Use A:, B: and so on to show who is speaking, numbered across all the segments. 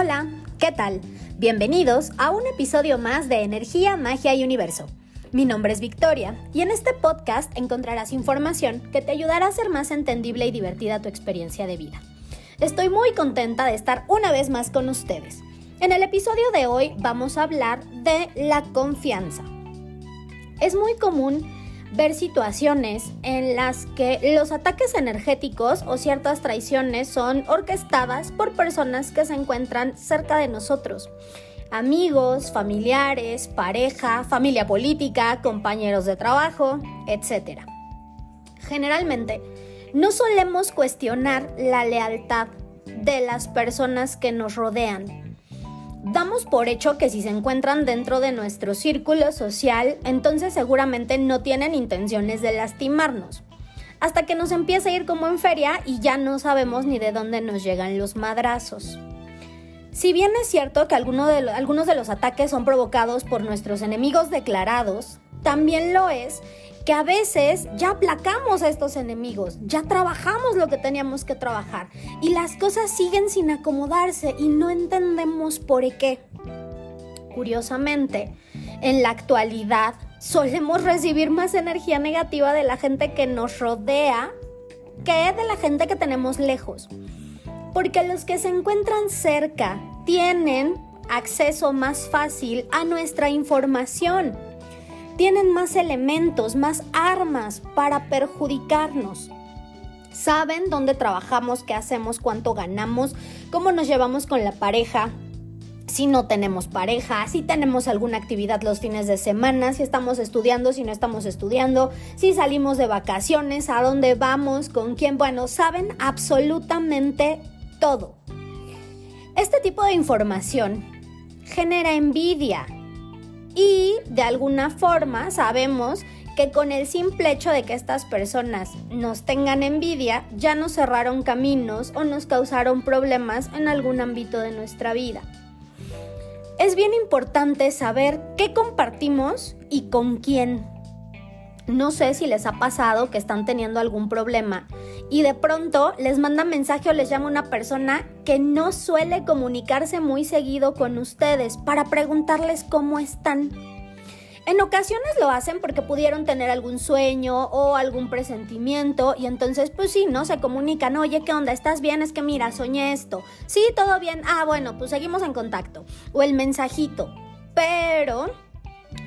A: Hola, ¿qué tal? Bienvenidos a un episodio más de Energía, Magia y Universo. Mi nombre es Victoria y en este podcast encontrarás información que te ayudará a hacer más entendible y divertida tu experiencia de vida. Estoy muy contenta de estar una vez más con ustedes. En el episodio de hoy vamos a hablar de la confianza. Es muy común ver situaciones en las que los ataques energéticos o ciertas traiciones son orquestadas por personas que se encuentran cerca de nosotros. Amigos, familiares, pareja, familia política, compañeros de trabajo, etc. Generalmente, no solemos cuestionar la lealtad de las personas que nos rodean, damos por hecho que si se encuentran dentro de nuestro círculo social, entonces seguramente no tienen intenciones de lastimarnos. Hasta que nos empieza a ir como en feria y ya no sabemos ni de dónde nos llegan los madrazos. Si bien es cierto que algunos de los ataques son provocados por nuestros enemigos declarados, también lo es que a veces ya aplacamos a estos enemigos, ya trabajamos lo que teníamos que trabajar y las cosas siguen sin acomodarse y no entendemos por qué. Curiosamente, en la actualidad solemos recibir más energía negativa de la gente que nos rodea que de la gente que tenemos lejos. Porque los que se encuentran cerca tienen acceso más fácil a nuestra información tienen más elementos, más armas para perjudicarnos. Saben dónde trabajamos, qué hacemos, cuánto ganamos, cómo nos llevamos con la pareja, si no tenemos pareja, si tenemos alguna actividad los fines de semana, si estamos estudiando, si no estamos estudiando, si salimos de vacaciones, a dónde vamos, con quién. Bueno, saben absolutamente todo. Este tipo de información genera envidia, y de alguna forma sabemos que con el simple hecho de que estas personas nos tengan envidia, ya nos cerraron caminos o nos causaron problemas en algún ámbito de nuestra vida. Es bien importante saber qué compartimos y con quién. No sé si les ha pasado que están teniendo algún problema y de pronto les manda mensaje o les llama una persona que no suele comunicarse muy seguido con ustedes para preguntarles cómo están. En ocasiones lo hacen porque pudieron tener algún sueño o algún presentimiento y entonces pues sí, ¿no? Se comunican, oye, ¿qué onda? ¿Estás bien? Es que mira, soñé esto. Sí, todo bien. Ah, bueno, pues seguimos en contacto. O el mensajito. Pero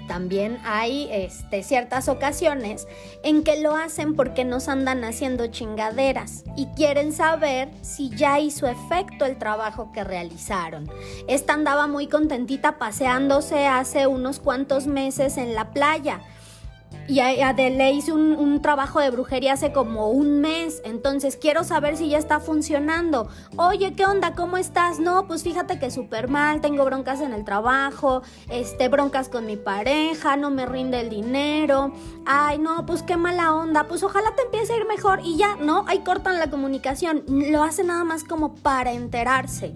A: también hay este, ciertas ocasiones en que lo hacen porque nos andan haciendo chingaderas y quieren saber si ya hizo efecto el trabajo que realizaron. Esta andaba muy contentita paseándose hace unos cuantos meses en la playa y a, le hice un, trabajo de brujería hace como un mes, entonces quiero saber si ya está funcionando. Oye, ¿qué onda? ¿Cómo estás? No, pues fíjate que súper mal, tengo broncas en el trabajo, este, broncas con mi pareja, no me rinde el dinero. Ay, no, pues qué mala onda, pues ojalá te empiece a ir mejor y ya, ¿no? Ahí cortan la comunicación, lo hace nada más como para enterarse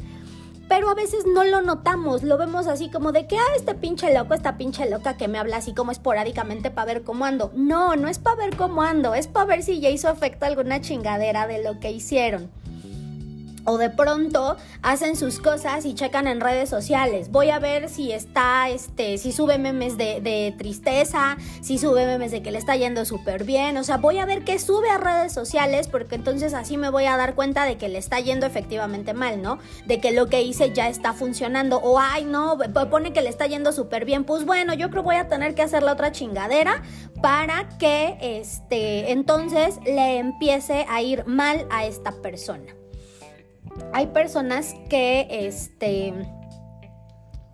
A: pero a veces no lo notamos, lo vemos así como de que, ah, este pinche loco, esta pinche loca que me habla así como esporádicamente para ver cómo ando. No, no es para ver cómo ando, es para ver si ya hizo efecto alguna chingadera de lo que hicieron o de pronto hacen sus cosas y checan en redes sociales. Voy a ver si está, este, si sube memes de, tristeza, si sube memes de que le está yendo súper bien. O sea, voy a ver qué sube a redes sociales porque entonces así me voy a dar cuenta de que le está yendo efectivamente mal, ¿no? De que lo que hice ya está funcionando. O, ay, no, pone que le está yendo súper bien. Pues bueno, yo creo voy a tener que hacer la otra chingadera para que, este, entonces le empiece a ir mal a esta persona hay personas que, este,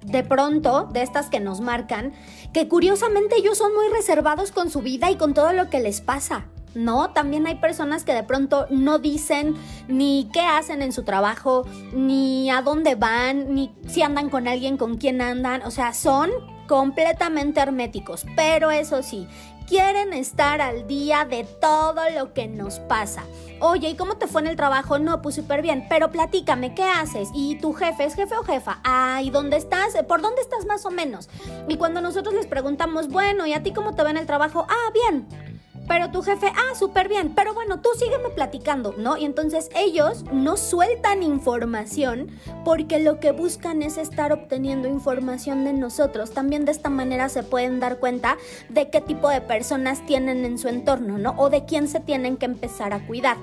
A: de pronto, de estas que nos marcan, que curiosamente ellos son muy reservados con su vida y con todo lo que les pasa. No, también hay personas que de pronto no dicen ni qué hacen en su trabajo, ni a dónde van, ni si andan con alguien con quien andan. O sea, son completamente herméticos. Pero eso sí, quieren estar al día de todo lo que nos pasa. Oye, ¿y cómo te fue en el trabajo? No, pues súper bien, pero platícame, ¿qué haces? ¿Y tu jefe es jefe o jefa? Ay, ¿dónde estás? ¿Por dónde estás más o menos? Y cuando nosotros les preguntamos, bueno, ¿y a ti cómo te va en el trabajo? Ah, bien. Pero tu jefe, ah, súper bien, pero bueno, tú sígueme platicando, ¿no? Y entonces ellos no sueltan información porque lo que buscan es estar obteniendo información de nosotros. También de esta manera se pueden dar cuenta de qué tipo de personas tienen en su entorno, ¿no? O de quién se tienen que empezar a cuidar.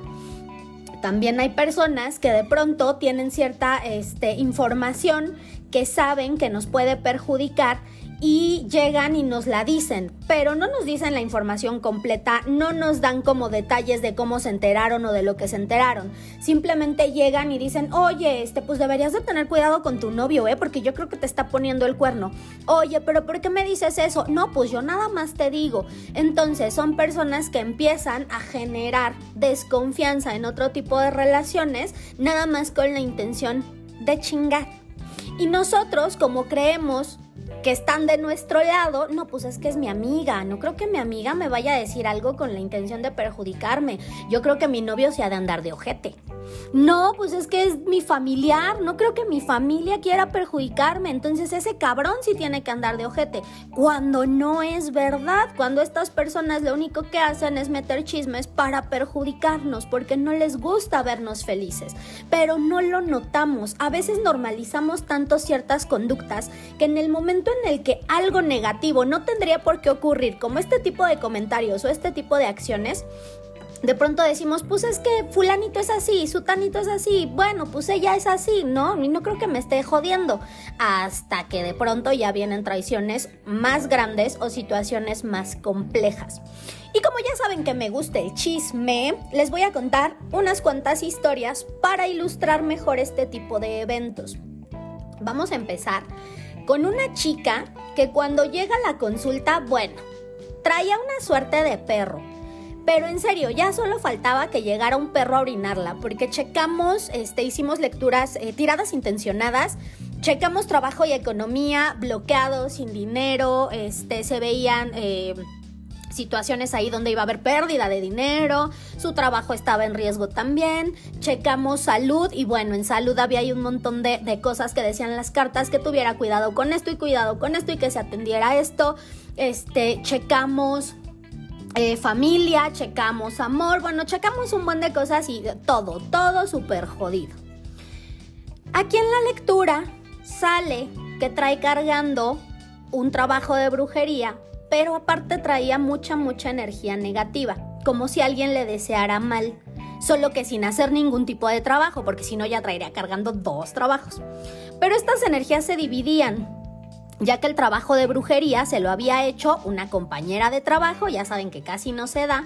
A: También hay personas que de pronto tienen cierta este, información que saben que nos puede perjudicar y llegan y nos la dicen, pero no nos dicen la información completa, no nos dan como detalles de cómo se enteraron o de lo que se enteraron. Simplemente llegan y dicen, oye, este, pues deberías de tener cuidado con tu novio, ¿eh? Porque yo creo que te está poniendo el cuerno. Oye, pero ¿por qué me dices eso? No, pues yo nada más te digo. Entonces son personas que empiezan a generar desconfianza en otro tipo de relaciones, nada más con la intención de chingar. Y nosotros, como creemos que están de nuestro lado, no, pues es que es mi amiga, no creo que mi amiga me vaya a decir algo con la intención de perjudicarme, yo creo que mi novio se ha de andar de ojete. No, pues es que es mi familiar, no creo que mi familia quiera perjudicarme, entonces ese cabrón sí tiene que andar de ojete. Cuando no es verdad, cuando estas personas lo único que hacen es meter chismes para perjudicarnos, porque no les gusta vernos felices, pero no lo notamos. A veces normalizamos tanto ciertas conductas que en el momento en el que algo negativo no tendría por qué ocurrir, como este tipo de comentarios o este tipo de acciones, de pronto decimos, pues es que fulanito es así, sutanito es así, bueno, pues ella es así, ¿no? Y no creo que me esté jodiendo. Hasta que de pronto ya vienen traiciones más grandes o situaciones más complejas. Y como ya saben que me gusta el chisme, les voy a contar unas cuantas historias para ilustrar mejor este tipo de eventos. Vamos a empezar con una chica que cuando llega a la consulta, bueno, traía una suerte de perro pero en serio, ya solo faltaba que llegara un perro a orinarla, porque checamos, este, hicimos lecturas, eh, tiradas intencionadas, checamos trabajo y economía, bloqueados, sin dinero, este, se veían... Eh, situaciones ahí donde iba a haber pérdida de dinero, su trabajo estaba en riesgo también, checamos salud y bueno, en salud había un montón de, de, cosas que decían las cartas, que tuviera cuidado con esto y cuidado con esto y que se atendiera esto, este, checamos eh, familia, checamos amor, bueno, checamos un buen de cosas y todo, todo súper jodido. Aquí en la lectura sale que trae cargando un trabajo de brujería, pero aparte traía mucha, mucha energía negativa, como si alguien le deseara mal, solo que sin hacer ningún tipo de trabajo, porque si no ya traería cargando dos trabajos. Pero estas energías se dividían ya que el trabajo de brujería se lo había hecho una compañera de trabajo, ya saben que casi no se da,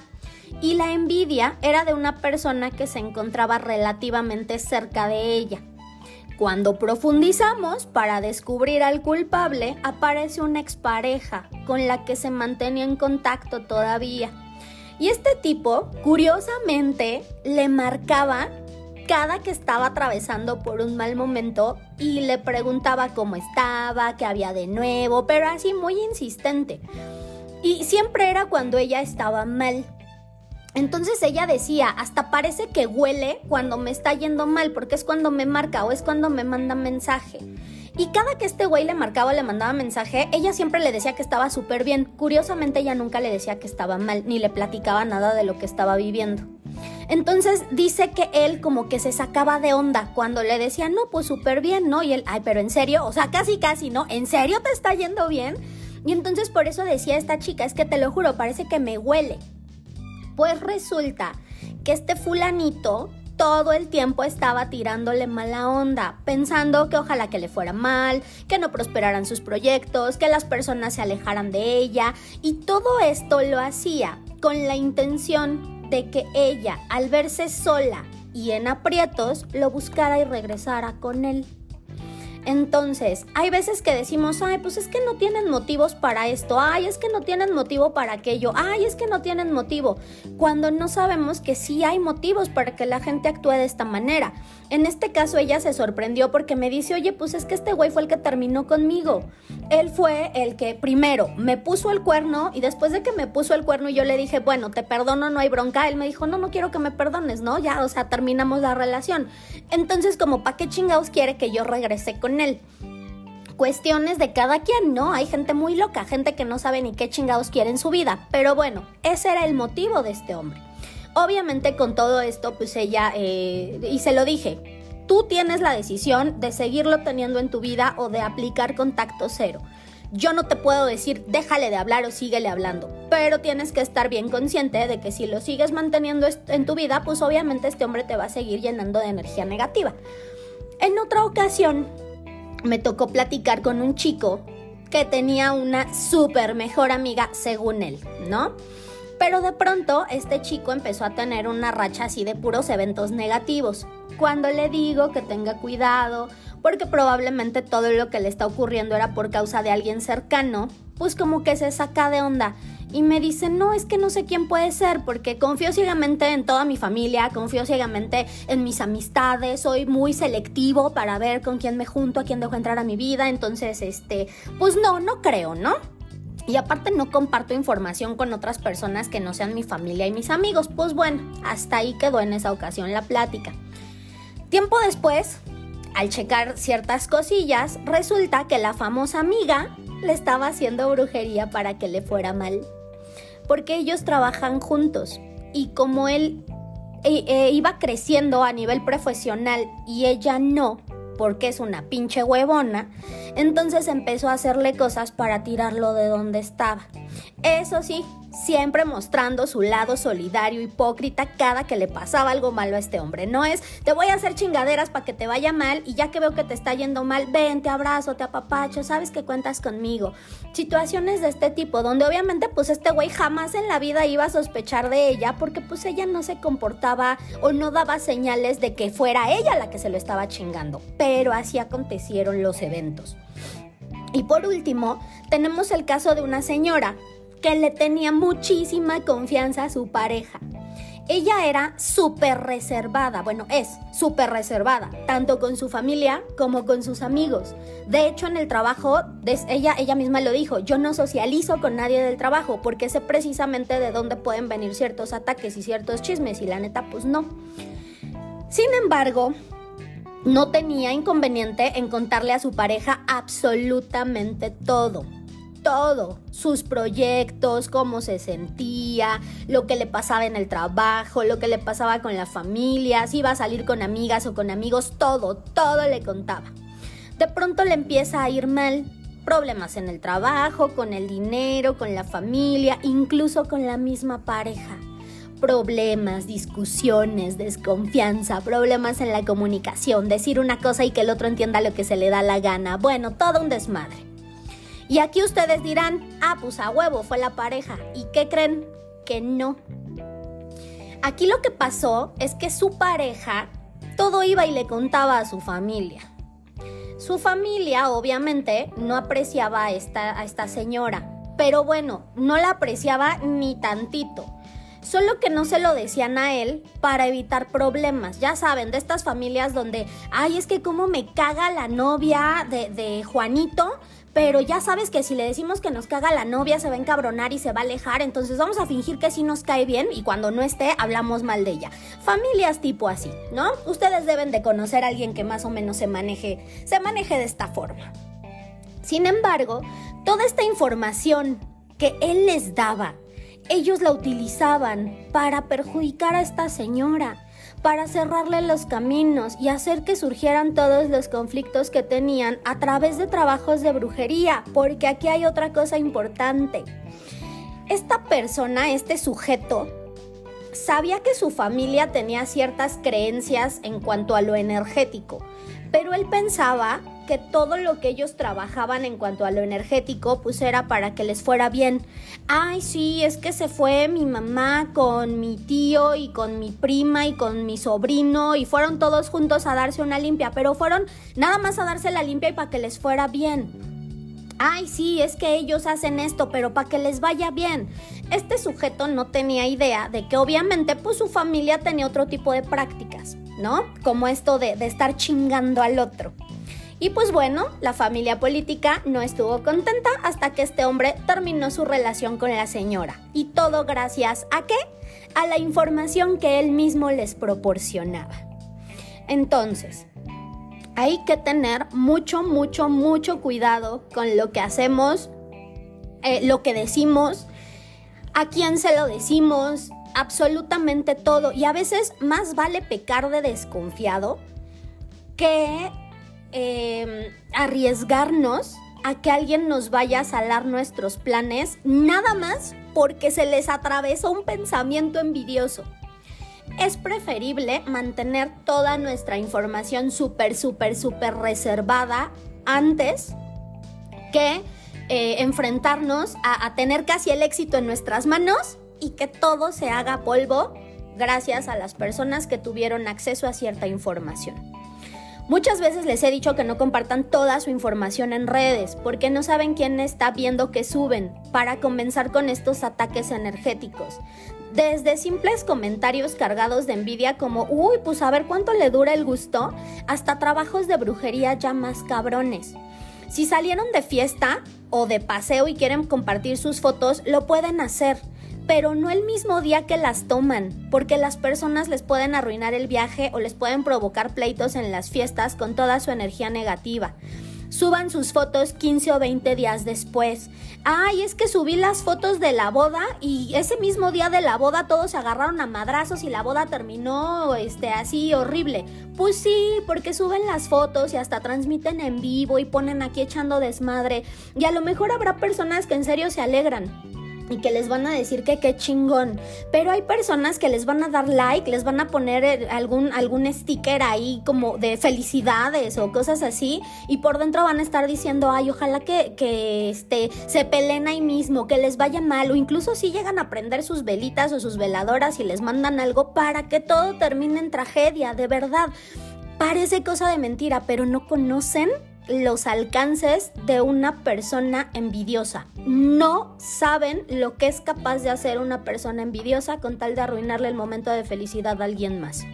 A: y la envidia era de una persona que se encontraba relativamente cerca de ella. Cuando profundizamos para descubrir al culpable, aparece una expareja con la que se mantenía en contacto todavía. Y este tipo, curiosamente, le marcaba cada que estaba atravesando por un mal momento y le preguntaba cómo estaba, qué había de nuevo, pero así muy insistente. Y siempre era cuando ella estaba mal. Entonces ella decía, hasta parece que huele cuando me está yendo mal, porque es cuando me marca o es cuando me manda mensaje. Y cada que este güey le marcaba o le mandaba mensaje, ella siempre le decía que estaba súper bien. Curiosamente ella nunca le decía que estaba mal, ni le platicaba nada de lo que estaba viviendo. Entonces dice que él como que se sacaba de onda cuando le decía, no, pues súper bien, ¿no? Y él, ay, pero en serio, o sea, casi, casi, ¿no? ¿En serio te está yendo bien? Y entonces por eso decía esta chica, es que te lo juro, parece que me huele. Pues resulta que este fulanito todo el tiempo estaba tirándole mala onda, pensando que ojalá que le fuera mal, que no prosperaran sus proyectos, que las personas se alejaran de ella, y todo esto lo hacía con la intención de que ella, al verse sola y en aprietos, lo buscara y regresara con él. Entonces, hay veces que decimos, ay, pues es que no tienen motivos para esto, ay, es que no tienen motivo para aquello, ay, es que no tienen motivo, cuando no sabemos que sí hay motivos para que la gente actúe de esta manera. En este caso ella se sorprendió porque me dice, oye, pues es que este güey fue el que terminó conmigo. Él fue el que primero me puso el cuerno y después de que me puso el cuerno y yo le dije, bueno, te perdono, no hay bronca, él me dijo, no, no quiero que me perdones, ¿no? Ya, o sea, terminamos la relación. Entonces, como, ¿para qué chingados quiere que yo regrese con él. cuestiones de cada quien, ¿no? Hay gente muy loca, gente que no sabe ni qué chingados quiere en su vida. Pero bueno, ese era el motivo de este hombre. Obviamente con todo esto, pues ella, eh, y se lo dije, tú tienes la decisión de seguirlo teniendo en tu vida o de aplicar contacto cero. Yo no te puedo decir déjale de hablar o síguele hablando, pero tienes que estar bien consciente de que si lo sigues manteniendo en tu vida, pues obviamente este hombre te va a seguir llenando de energía negativa. En otra ocasión, me tocó platicar con un chico que tenía una súper mejor amiga según él, ¿no? Pero de pronto este chico empezó a tener una racha así de puros eventos negativos. Cuando le digo que tenga cuidado, porque probablemente todo lo que le está ocurriendo era por causa de alguien cercano, pues como que se saca de onda y me dice, no, es que no sé quién puede ser, porque confío ciegamente en toda mi familia, confío ciegamente en mis amistades, soy muy selectivo para ver con quién me junto, a quién dejo entrar a mi vida, entonces, este, pues no, no creo, ¿no? Y aparte no comparto información con otras personas que no sean mi familia y mis amigos. Pues bueno, hasta ahí quedó en esa ocasión la plática. Tiempo después, al checar ciertas cosillas, resulta que la famosa amiga le estaba haciendo brujería para que le fuera mal porque ellos trabajan juntos y como él eh, eh, iba creciendo a nivel profesional y ella no, porque es una pinche huevona, entonces empezó a hacerle cosas para tirarlo de donde estaba. Eso sí, siempre mostrando su lado solidario, hipócrita, cada que le pasaba algo malo a este hombre. No es, te voy a hacer chingaderas para que te vaya mal y ya que veo que te está yendo mal, ven, te abrazo, te apapacho, sabes que cuentas conmigo. Situaciones de este tipo, donde obviamente pues este güey jamás en la vida iba a sospechar de ella porque pues ella no se comportaba o no daba señales de que fuera ella la que se lo estaba chingando. Pero así acontecieron los eventos. Y por último, tenemos el caso de una señora que le tenía muchísima confianza a su pareja. Ella era súper reservada, bueno, es súper reservada, tanto con su familia como con sus amigos. De hecho, en el trabajo, ella, ella misma lo dijo, yo no socializo con nadie del trabajo porque sé precisamente de dónde pueden venir ciertos ataques y ciertos chismes y la neta, pues no. Sin embargo, no tenía inconveniente en contarle a su pareja absolutamente todo todo, sus proyectos, cómo se sentía, lo que le pasaba en el trabajo, lo que le pasaba con la familia, si iba a salir con amigas o con amigos, todo, todo le contaba. De pronto le empieza a ir mal, problemas en el trabajo, con el dinero, con la familia, incluso con la misma pareja. Problemas, discusiones, desconfianza, problemas en la comunicación, decir una cosa y que el otro entienda lo que se le da la gana. Bueno, todo un desmadre. Y aquí ustedes dirán, ah, pues a huevo fue la pareja. ¿Y qué creen? Que no. Aquí lo que pasó es que su pareja todo iba y le contaba a su familia. Su familia obviamente no apreciaba a esta, a esta señora, pero bueno, no la apreciaba ni tantito. Solo que no se lo decían a él para evitar problemas. Ya saben, de estas familias donde, ay, es que como me caga la novia de, de Juanito, pero ya sabes que si le decimos que nos caga la novia se va a encabronar y se va a alejar, entonces vamos a fingir que sí nos cae bien y cuando no esté hablamos mal de ella. Familias tipo así, ¿no? Ustedes deben de conocer a alguien que más o menos se maneje, se maneje de esta forma. Sin embargo, toda esta información que él les daba, ellos la utilizaban para perjudicar a esta señora para cerrarle los caminos y hacer que surgieran todos los conflictos que tenían a través de trabajos de brujería, porque aquí hay otra cosa importante. Esta persona, este sujeto, sabía que su familia tenía ciertas creencias en cuanto a lo energético, pero él pensaba todo lo que ellos trabajaban en cuanto a lo energético, pues era para que les fuera bien. Ay, sí, es que se fue mi mamá con mi tío y con mi prima y con mi sobrino y fueron todos juntos a darse una limpia, pero fueron nada más a darse la limpia y para que les fuera bien. Ay, sí, es que ellos hacen esto, pero para que les vaya bien. Este sujeto no tenía idea de que obviamente pues su familia tenía otro tipo de prácticas, ¿no? Como esto de, de estar chingando al otro. Y pues bueno, la familia política no estuvo contenta hasta que este hombre terminó su relación con la señora. Y todo gracias a qué? A la información que él mismo les proporcionaba. Entonces, hay que tener mucho, mucho, mucho cuidado con lo que hacemos, eh, lo que decimos, a quién se lo decimos, absolutamente todo. Y a veces más vale pecar de desconfiado que em, arriesgarnos a que alguien nos vaya a salar nuestros planes, nada más porque se les atravesó un pensamiento envidioso. Es preferible mantener toda nuestra información súper, súper, súper reservada antes que eh, enfrentarnos a tener casi el éxito en nuestras manos y que todo se haga polvo gracias a las personas que tuvieron acceso a cierta información. Muchas veces les he dicho que no compartan toda su información en redes porque no saben quién está viendo que suben para comenzar con estos ataques energéticos. Desde simples comentarios cargados de envidia como, uy, pues a ver cuánto le dura el gusto, hasta trabajos de brujería ya más cabrones. Si salieron de fiesta o de paseo y quieren compartir sus fotos, lo pueden hacer pero no el mismo día que las toman, porque las personas les pueden arruinar el viaje o les pueden provocar pleitos en las fiestas con toda su energía negativa. Suban sus fotos 15 o 20 días después. Ay, es que subí las fotos de la boda y ese mismo día de la boda todos se agarraron a madrazos y la boda terminó este así horrible. Pues sí, porque suben las fotos y hasta transmiten en vivo y ponen aquí echando desmadre. Y a lo mejor habrá personas que en serio se alegran y que les van a decir que qué chingón. Pero hay personas que les van a dar like, les van a poner eh, algún, algún sticker ahí como de felicidades o cosas así. Y por dentro van a estar diciendo, ay, ojalá que, que este, se peleen ahí mismo, que les vaya mal. O incluso si llegan a prender sus velitas o sus veladoras y les mandan algo para que todo termine en tragedia, de verdad. Parece cosa de mentira, pero no conocen los alcances de una persona envidiosa. No saben lo que es capaz de hacer una persona envidiosa con tal de arruinarle el momento de felicidad a alguien más.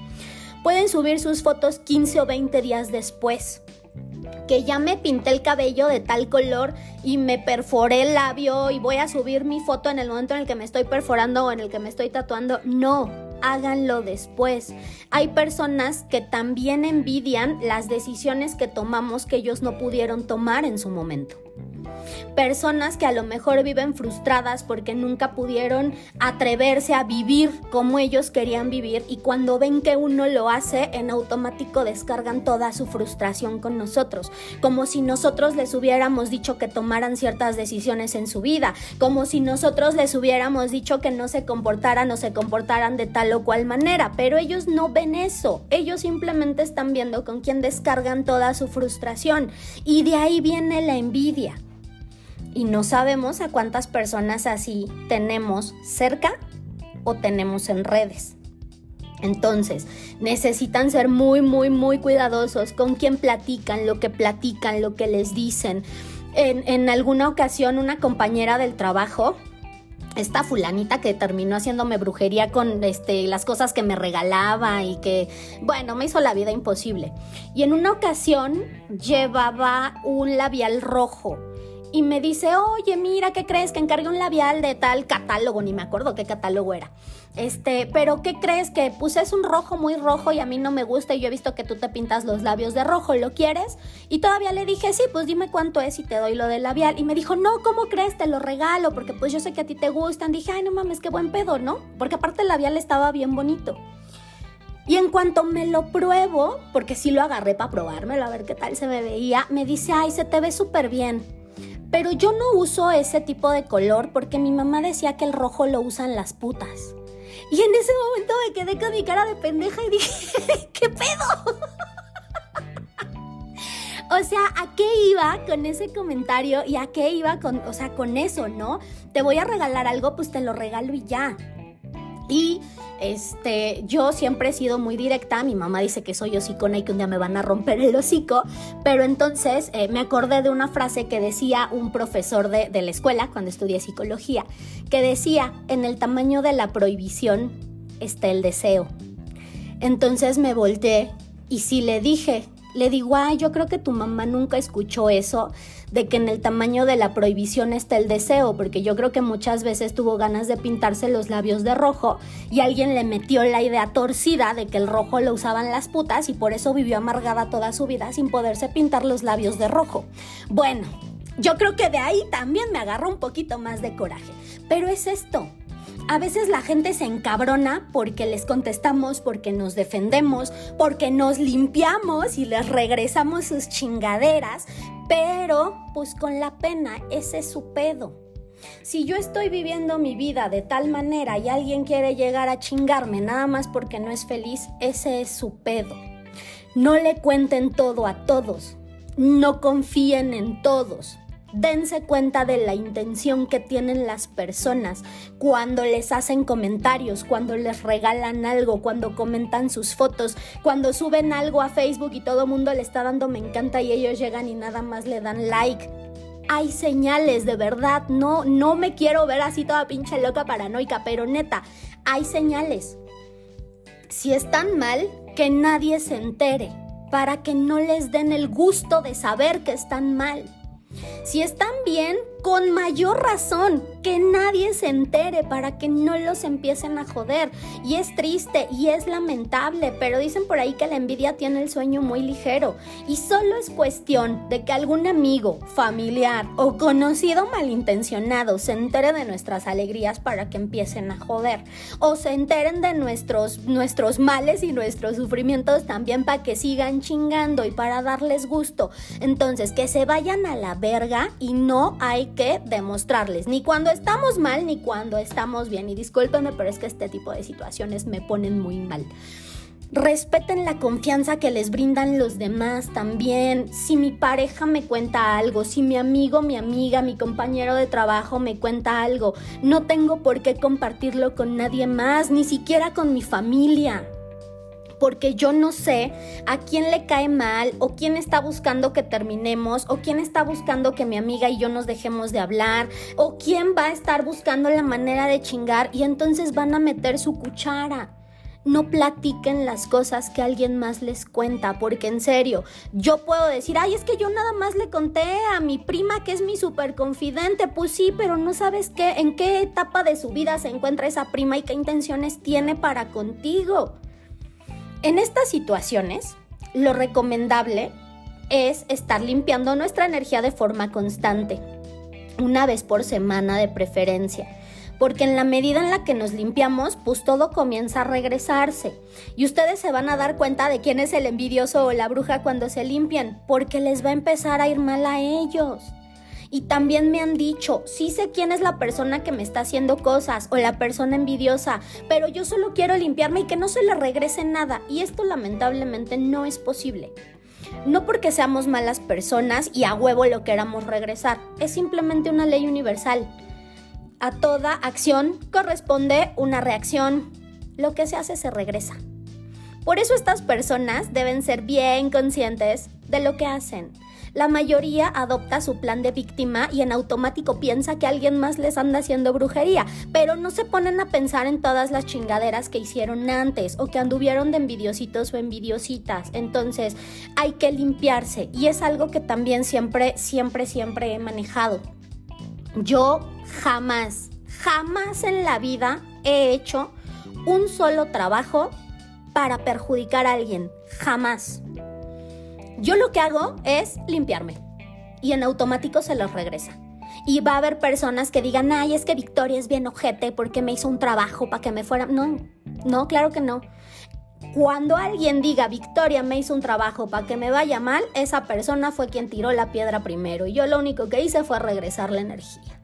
A: Pueden subir sus fotos 15 o 20 días después. Que ya me pinté el cabello de tal color y me perforé el labio y voy a subir mi foto en el momento en el que me estoy perforando o en el que me estoy tatuando. No, háganlo después. Hay personas que también envidian las decisiones que tomamos que ellos no pudieron tomar en su momento. Personas que a lo mejor viven frustradas porque nunca pudieron atreverse a vivir como ellos querían vivir y cuando ven que uno lo hace, en automático descargan toda su frustración con nosotros, como si nosotros les hubiéramos dicho que tomaran ciertas decisiones en su vida, como si nosotros les hubiéramos dicho que no se comportaran o se comportaran de tal o cual manera, pero ellos no ven eso, ellos simplemente están viendo con quién descargan toda su frustración y de ahí viene la envidia y no sabemos a cuántas personas así tenemos cerca o tenemos en redes. Entonces, necesitan ser muy, muy, muy cuidadosos con quién platican, lo que platican, lo que les dicen. En, alguna ocasión, una compañera del trabajo, esta fulanita que terminó haciéndome brujería con este, las cosas que me regalaba y que, bueno, me hizo la vida imposible. Y en una ocasión llevaba un labial rojo y me dice, oye, mira, ¿qué crees? Que encargué un labial de tal catálogo, ni me acuerdo qué catálogo era. Este, pero ¿qué crees? Que puse es un rojo muy rojo y a mí no me gusta y yo he visto que tú te pintas los labios de rojo, ¿lo quieres? Y todavía le dije, sí, pues dime cuánto es y te doy lo del labial. Y me dijo, no, ¿cómo crees? Te lo regalo porque pues yo sé que a ti te gustan. Dije, ay, no mames, qué buen pedo, ¿no? Porque aparte el labial estaba bien bonito. Y en cuanto me lo pruebo, porque sí lo agarré para probármelo a ver qué tal se me veía, me dice, ay, se te ve súper bien. Pero yo no uso ese tipo de color porque mi mamá decía que el rojo lo usan las putas. Y en ese momento me quedé con mi cara de pendeja y dije, ¿qué pedo? o sea, ¿a qué iba con ese comentario y a qué iba con, o sea, con eso, ¿no? Te voy a regalar algo, pues te lo regalo y ya. Y este, yo siempre he sido muy directa, mi mamá dice que soy hocicona y que un día me van a romper el hocico, pero entonces eh, me acordé de una frase que decía un profesor de, de la escuela cuando estudié psicología, que decía, en el tamaño de la prohibición está el deseo. Entonces me volteé y sí le dije, le digo, ay, yo creo que tu mamá nunca escuchó eso, de que en el tamaño de la prohibición está el deseo, porque yo creo que muchas veces tuvo ganas de pintarse los labios de rojo y alguien le metió la idea torcida de que el rojo lo usaban las putas y por eso vivió amargada toda su vida sin poderse pintar los labios de rojo. Bueno, yo creo que de ahí también me agarró un poquito más de coraje, pero es esto a veces la gente se encabrona porque les contestamos, porque nos defendemos, porque nos limpiamos y les regresamos sus chingaderas, pero pues con la pena, ese es su pedo. Si yo estoy viviendo mi vida de tal manera y alguien quiere llegar a chingarme nada más porque no es feliz, ese es su pedo. No le cuenten todo a todos. No confíen en todos. Dense cuenta de la intención que tienen las personas cuando les hacen comentarios, cuando les regalan algo, cuando comentan sus fotos, cuando suben algo a Facebook y todo el mundo le está dando me encanta y ellos llegan y nada más le dan like. Hay señales, de verdad, no, no me quiero ver así toda pinche loca paranoica, pero neta, hay señales. Si están mal, que nadie se entere, para que no les den el gusto de saber que están mal. Si están bien, con mayor razón, que nadie se entere para que no los empiecen a joder. Y es triste y es lamentable, pero dicen por ahí que la envidia tiene el sueño muy ligero. Y solo es cuestión de que algún amigo, familiar o conocido malintencionado se entere de nuestras alegrías para que empiecen a joder. O se enteren de nuestros, nuestros males y nuestros sufrimientos también para que sigan chingando y para darles gusto. Entonces, que se vayan a la verga y no hay que demostrarles, ni cuando estamos mal, ni cuando estamos bien. Y discúlpenme, pero es que este tipo de situaciones me ponen muy mal. Respeten la confianza que les brindan los demás también. Si mi pareja me cuenta algo, si mi amigo, mi amiga, mi compañero de trabajo me cuenta algo, no tengo por qué compartirlo con nadie más, ni siquiera con mi familia porque yo no sé a quién le cae mal o quién está buscando que terminemos o quién está buscando que mi amiga y yo nos dejemos de hablar o quién va a estar buscando la manera de chingar y entonces van a meter su cuchara. No platiquen las cosas que alguien más les cuenta, porque en serio, yo puedo decir, ay, es que yo nada más le conté a mi prima que es mi super confidente. Pues sí, pero no sabes qué, en qué etapa de su vida se encuentra esa prima y qué intenciones tiene para contigo. En estas situaciones, lo recomendable es estar limpiando nuestra energía de forma constante, una vez por semana de preferencia, porque en la medida en la que nos limpiamos, pues todo comienza a regresarse. Y ustedes se van a dar cuenta de quién es el envidioso o la bruja cuando se limpian, porque les va a empezar a ir mal a ellos. Y también me han dicho, sí sé quién es la persona que me está haciendo cosas o la persona envidiosa, pero yo solo quiero limpiarme y que no se le regrese nada. Y esto lamentablemente no es posible. No porque seamos malas personas y a huevo lo queramos regresar, es simplemente una ley universal. A toda acción corresponde una reacción. Lo que se hace se regresa. Por eso estas personas deben ser bien conscientes de lo que hacen. La mayoría adopta su plan de víctima y en automático piensa que alguien más les anda haciendo brujería, pero no se ponen a pensar en todas las chingaderas que hicieron antes o que anduvieron de envidiositos o envidiositas. Entonces hay que limpiarse y es algo que también siempre, siempre, siempre he manejado. Yo jamás, jamás en la vida he hecho un solo trabajo para perjudicar a alguien. Jamás. Yo lo que hago es limpiarme y en automático se los regresa. Y va a haber personas que digan, ay, es que Victoria es bien ojete porque me hizo un trabajo para que me fuera. No, no, claro que no. Cuando alguien diga, Victoria me hizo un trabajo para que me vaya mal, esa persona fue quien tiró la piedra primero. Y yo lo único que hice fue regresar la energía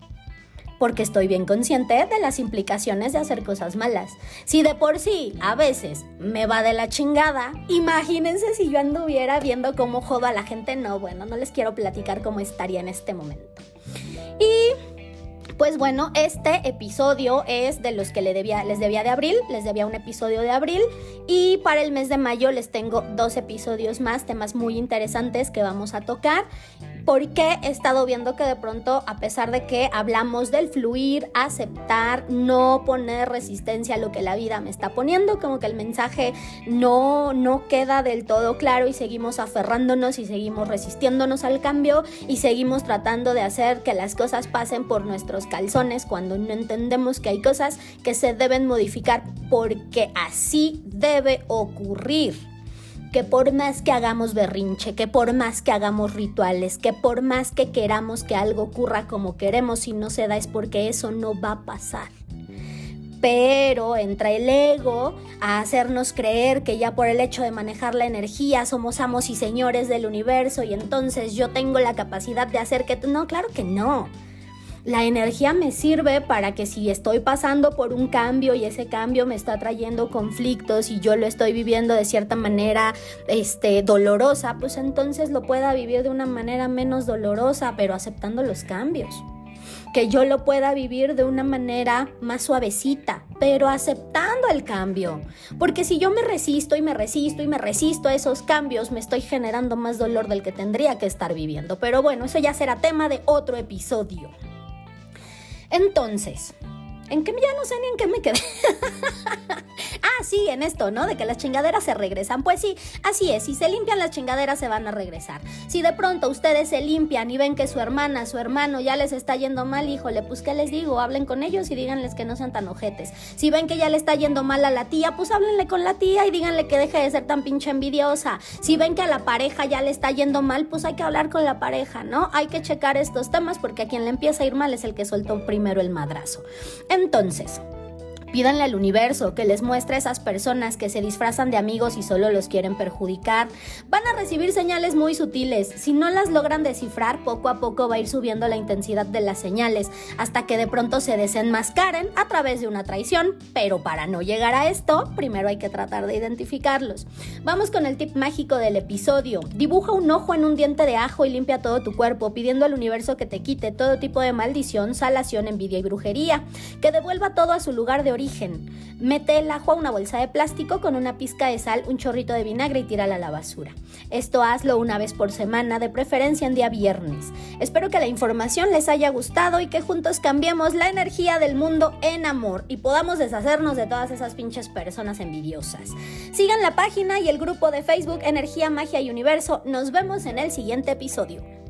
A: porque estoy bien consciente de las implicaciones de hacer cosas malas. Si de por sí a veces me va de la chingada, imagínense si yo anduviera viendo cómo jodo a la gente. No, bueno, no les quiero platicar cómo estaría en este momento. Y pues bueno, este episodio es de los que les debía, les debía de abril, les debía un episodio de abril y para el mes de mayo les tengo dos episodios más, temas muy interesantes que vamos a tocar porque he estado viendo que de pronto, a pesar de que hablamos del fluir, aceptar, no poner resistencia a lo que la vida me está poniendo, como que el mensaje no, no queda del todo claro y seguimos aferrándonos y seguimos resistiéndonos al cambio y seguimos tratando de hacer que las cosas pasen por nuestros calzones cuando no entendemos que hay cosas que se deben modificar porque así debe ocurrir que por más que hagamos berrinche, que por más que hagamos rituales, que por más que queramos que algo ocurra como queremos y no se da es porque eso no va a pasar. Pero entra el ego a hacernos creer que ya por el hecho de manejar la energía somos amos y señores del universo y entonces yo tengo la capacidad de hacer que... No, claro que no. La energía me sirve para que si estoy pasando por un cambio y ese cambio me está trayendo conflictos y yo lo estoy viviendo de cierta manera este, dolorosa, pues entonces lo pueda vivir de una manera menos dolorosa, pero aceptando los cambios que yo lo pueda vivir de una manera más suavecita, pero aceptando el cambio. Porque si yo me resisto y me resisto y me resisto a esos cambios, me estoy generando más dolor del que tendría que estar viviendo. Pero bueno, eso ya será tema de otro episodio. Entonces, ¿en qué ya no sé ni en qué me quedé? ah, sí, en esto, ¿no? De que las chingaderas se regresan. Pues sí, así es, si se limpian las chingaderas se van a regresar. Si de pronto ustedes se limpian y ven que su hermana, su hermano ya les está yendo mal, híjole, pues ¿qué les digo? Hablen con ellos y díganles que no sean tan ojetes. Si ven que ya le está yendo mal a la tía, pues háblenle con la tía y díganle que deje de ser tan pinche envidiosa. Si ven que a la pareja ya le está yendo mal, pues hay que hablar con la pareja, ¿no? Hay que checar estos temas porque a quien le empieza a ir mal es el que soltó primero el madrazo. Entonces, Pídanle al universo que les muestre a esas personas que se disfrazan de amigos y solo los quieren perjudicar. Van a recibir señales muy sutiles. Si no las logran descifrar, poco a poco va a ir subiendo la intensidad de las señales, hasta que de pronto se desenmascaren a través de una traición. Pero para no llegar a esto, primero hay que tratar de identificarlos. Vamos con el tip mágico del episodio. Dibuja un ojo en un diente de ajo y limpia todo tu cuerpo, pidiendo al universo que te quite todo tipo de maldición, salación, envidia y brujería, que devuelva todo a su lugar de Mete el ajo a una bolsa de plástico con una pizca de sal, un chorrito de vinagre y tírala a la basura. Esto hazlo una vez por semana, de preferencia en día viernes. Espero que la información les haya gustado y que juntos cambiemos la energía del mundo en amor y podamos deshacernos de todas esas pinches personas envidiosas. Sigan la página y el grupo de Facebook Energía, Magia y Universo. Nos vemos en el siguiente episodio.